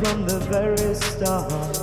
from the very start.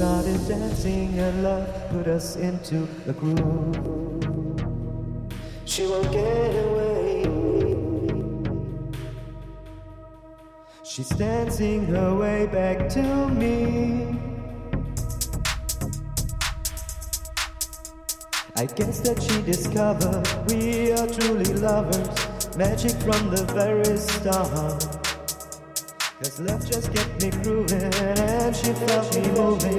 Started dancing and love put us into the groove. She won't get away. She's dancing her way back to me. I guess that she discovered we are truly lovers. Magic from the very start. Cause love just kept me grooving and she felt me moving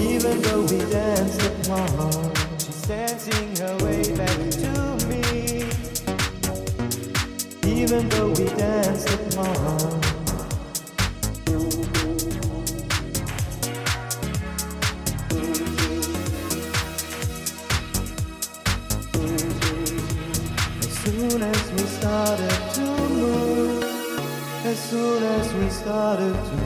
Even though we danced apart. She's dancing her way back to me Even though we danced apart soon as we started to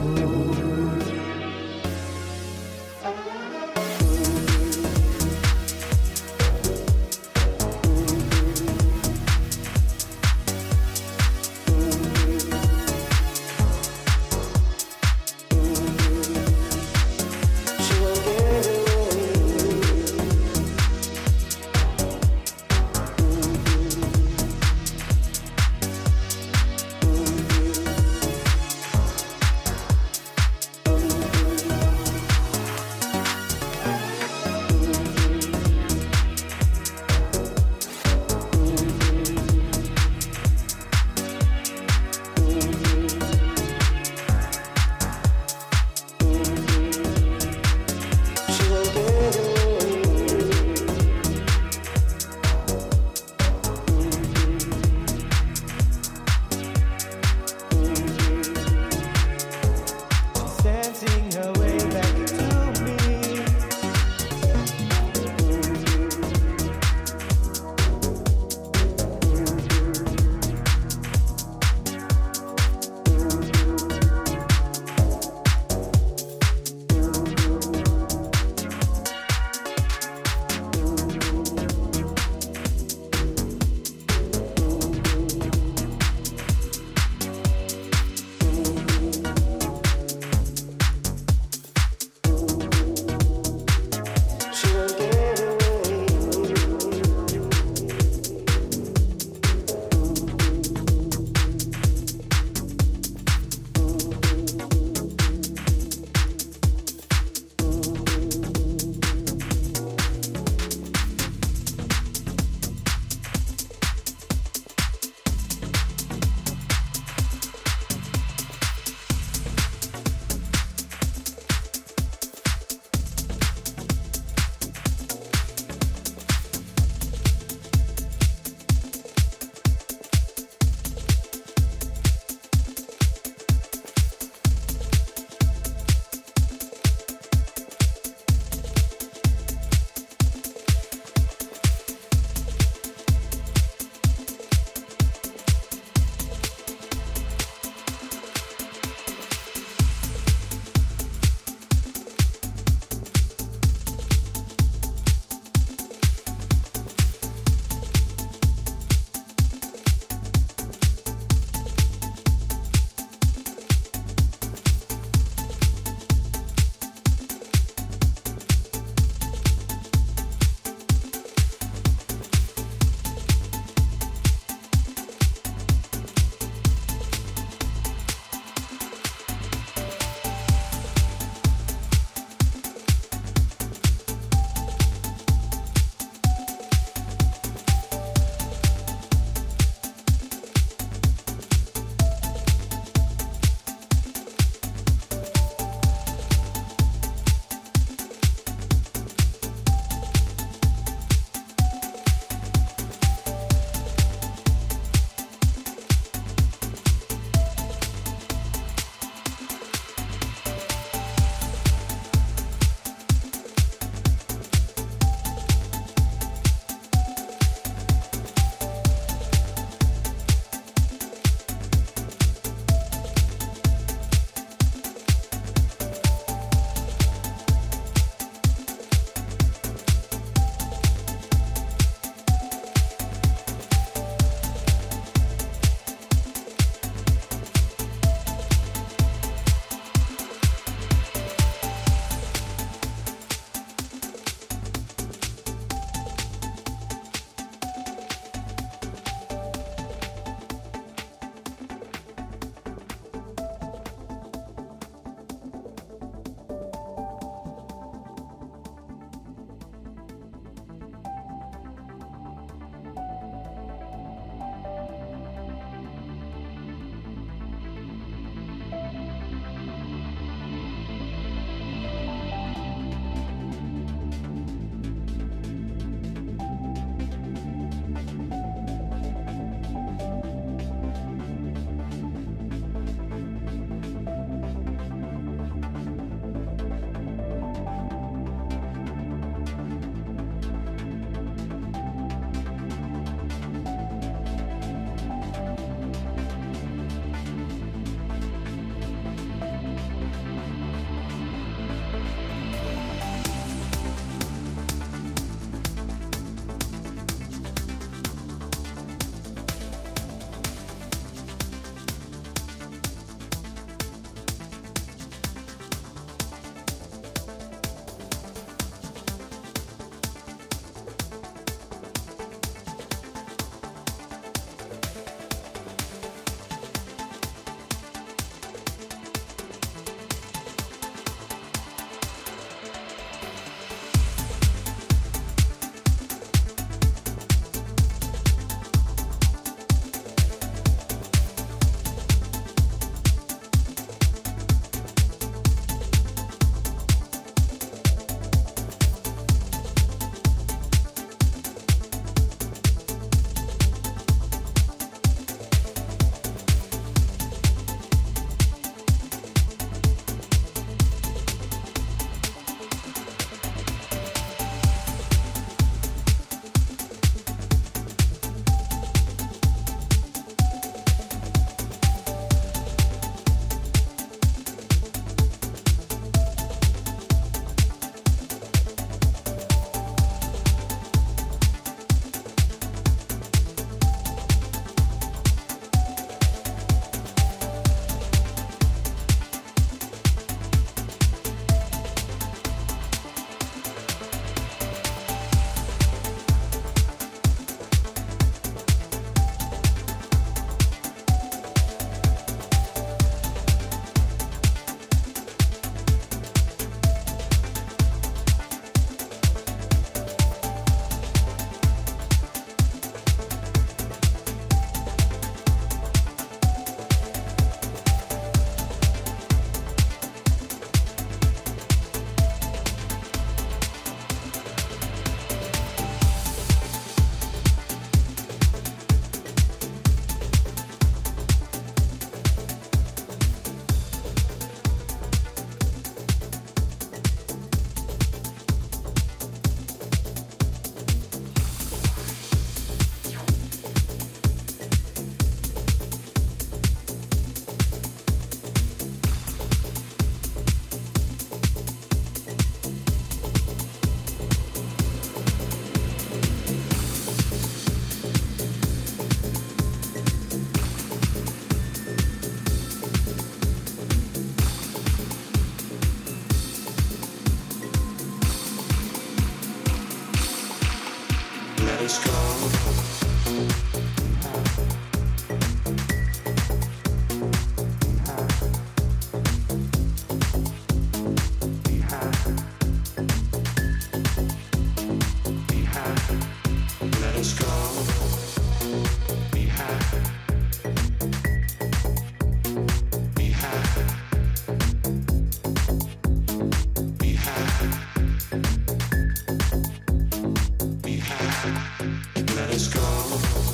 let us go.